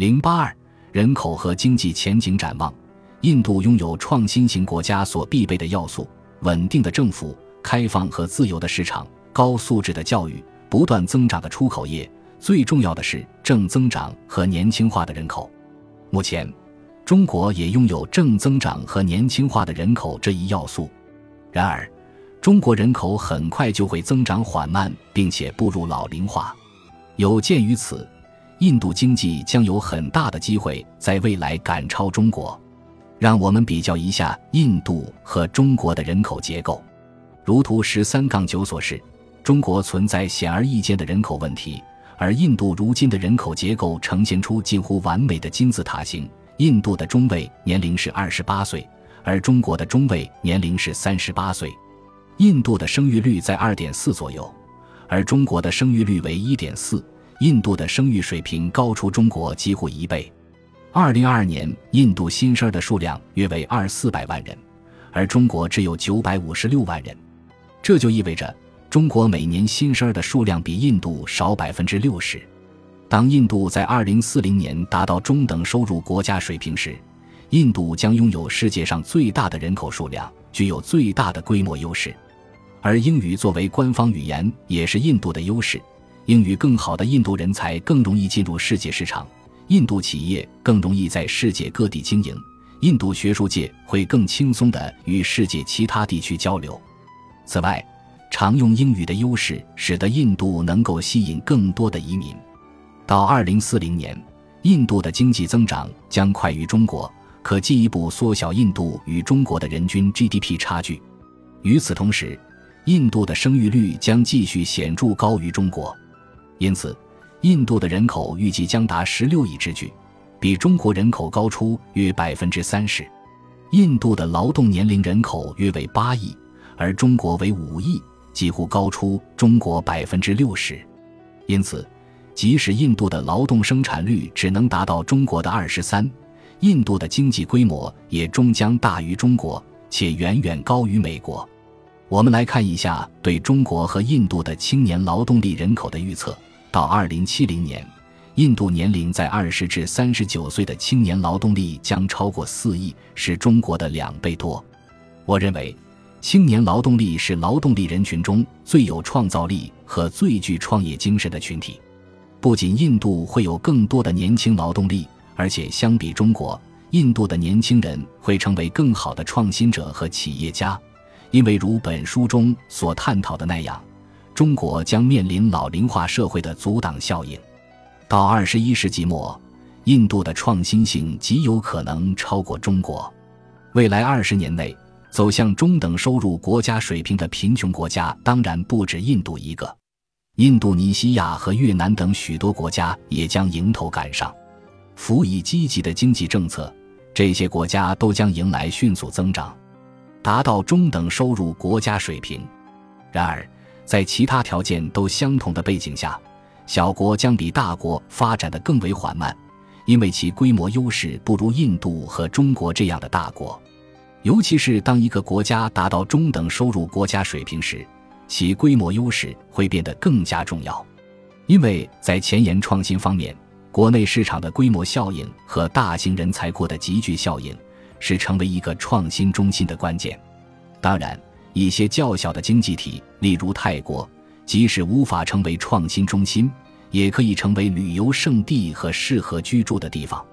零八二人口和经济前景展望。印度拥有创新型国家所必备的要素：稳定的政府、开放和自由的市场、高素质的教育、不断增长的出口业。最重要的是正增长和年轻化的人口。目前，中国也拥有正增长和年轻化的人口这一要素。然而，中国人口很快就会增长缓慢，并且步入老龄化。有鉴于此，印度经济将有很大的机会在未来赶超中国。让我们比较一下印度和中国的人口结构。如图十三杠九所示，中国存在显而易见的人口问题，而印度如今的人口结构呈现出近乎完美的金字塔形。印度的中位年龄是二十八岁，而中国的中位年龄是三十八岁。印度的生育率在二点四左右，而中国的生育率为一点四。印度的生育水平高出中国几乎一倍。二零二二年，印度新生儿的数量约为二四百万人，而中国只有九百五十六万人。这就意味着，中国每年新生儿的数量比印度少百分之六十。当印度在二零四零年达到中等收入国家水平时，印度将拥有世界上最大的人口数量，具有最大的规模优势。而英语作为官方语言也是印度的优势。英语更好的印度人才更容易进入世界市场，印度企业更容易在世界各地经营，印度学术界会更轻松地与世界其他地区交流。此外，常用英语的优势使得印度能够吸引更多的移民。到二零四零年，印度的经济增长将快于中国，可进一步缩小印度与中国的人均 GDP 差距。与此同时，印度的生育率将继续显著高于中国，因此，印度的人口预计将达十六亿之巨，比中国人口高出约百分之三十。印度的劳动年龄人口约为八亿，而中国为五亿，几乎高出中国百分之六十。因此，即使印度的劳动生产率只能达到中国的二十三，印度的经济规模也终将大于中国，且远远高于美国。我们来看一下对中国和印度的青年劳动力人口的预测。到二零七零年，印度年龄在二十至三十九岁的青年劳动力将超过四亿，是中国的两倍多。我认为，青年劳动力是劳动力人群中最有创造力和最具创业精神的群体。不仅印度会有更多的年轻劳动力，而且相比中国，印度的年轻人会成为更好的创新者和企业家。因为如本书中所探讨的那样，中国将面临老龄化社会的阻挡效应。到二十一世纪末，印度的创新性极有可能超过中国。未来二十年内，走向中等收入国家水平的贫穷国家当然不止印度一个，印度尼西亚和越南等许多国家也将迎头赶上。辅以积极的经济政策，这些国家都将迎来迅速增长。达到中等收入国家水平。然而，在其他条件都相同的背景下，小国将比大国发展的更为缓慢，因为其规模优势不如印度和中国这样的大国。尤其是当一个国家达到中等收入国家水平时，其规模优势会变得更加重要。因为在前沿创新方面，国内市场的规模效应和大型人才库的集聚效应。是成为一个创新中心的关键。当然，一些较小的经济体，例如泰国，即使无法成为创新中心，也可以成为旅游胜地和适合居住的地方。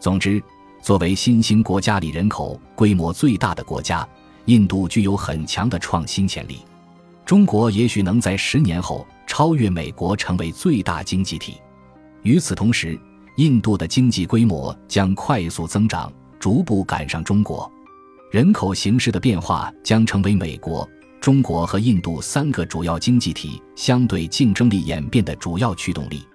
总之，作为新兴国家里人口规模最大的国家，印度具有很强的创新潜力。中国也许能在十年后超越美国，成为最大经济体。与此同时，印度的经济规模将快速增长。逐步赶上中国，人口形势的变化将成为美国、中国和印度三个主要经济体相对竞争力演变的主要驱动力。